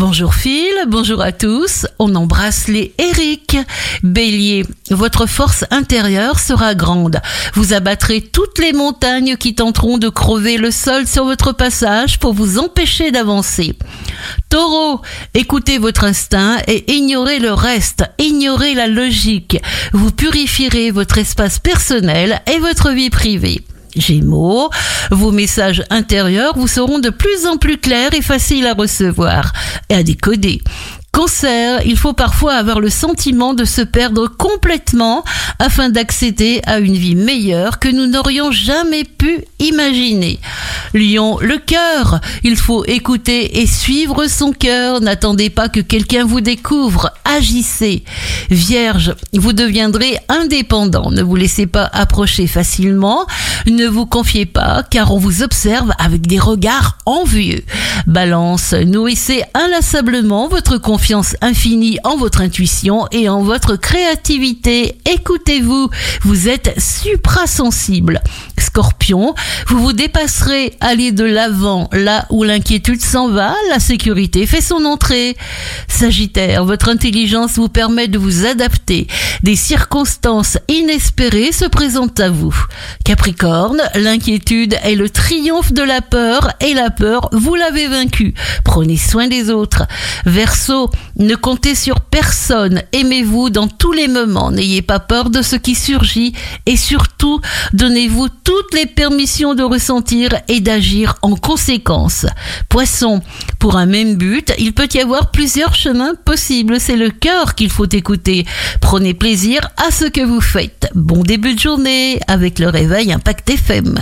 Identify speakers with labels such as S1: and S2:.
S1: Bonjour Phil, bonjour à tous. On embrasse les Eric. Bélier, votre force intérieure sera grande. Vous abattrez toutes les montagnes qui tenteront de crever le sol sur votre passage pour vous empêcher d'avancer. Taureau, écoutez votre instinct et ignorez le reste, ignorez la logique. Vous purifierez votre espace personnel et votre vie privée. Gémeaux, vos messages intérieurs vous seront de plus en plus clairs et faciles à recevoir et à décoder. Cancer, il faut parfois avoir le sentiment de se perdre complètement afin d'accéder à une vie meilleure que nous n'aurions jamais pu imaginer. Lion, le cœur, il faut écouter et suivre son cœur. N'attendez pas que quelqu'un vous découvre. Agissez. Vierge, vous deviendrez indépendant. Ne vous laissez pas approcher facilement. Ne vous confiez pas car on vous observe avec des regards envieux. Balance, nourrissez inlassablement votre confiance infinie en votre intuition et en votre créativité. Écoutez-vous, vous êtes suprasensible. Scorpion, vous vous dépasserez, allez de l'avant, là où l'inquiétude s'en va, la sécurité fait son entrée. Sagittaire, votre intelligence vous permet de vous adapter. Des circonstances inespérées se présentent à vous. Capricorne, l'inquiétude est le triomphe de la peur et la peur, vous l'avez vaincu. Prenez soin des autres. Verseau, ne comptez sur personne. Aimez-vous dans tous les moments. N'ayez pas peur de ce qui surgit et surtout, donnez-vous toutes les permissions de ressentir et d'agir en conséquence. Poisson, pour un même but, il peut y avoir plusieurs chemins possibles. C'est le cœur qu'il faut écouter. Prenez plaisir à ce que vous faites. Bon début de journée avec le réveil Impact FM.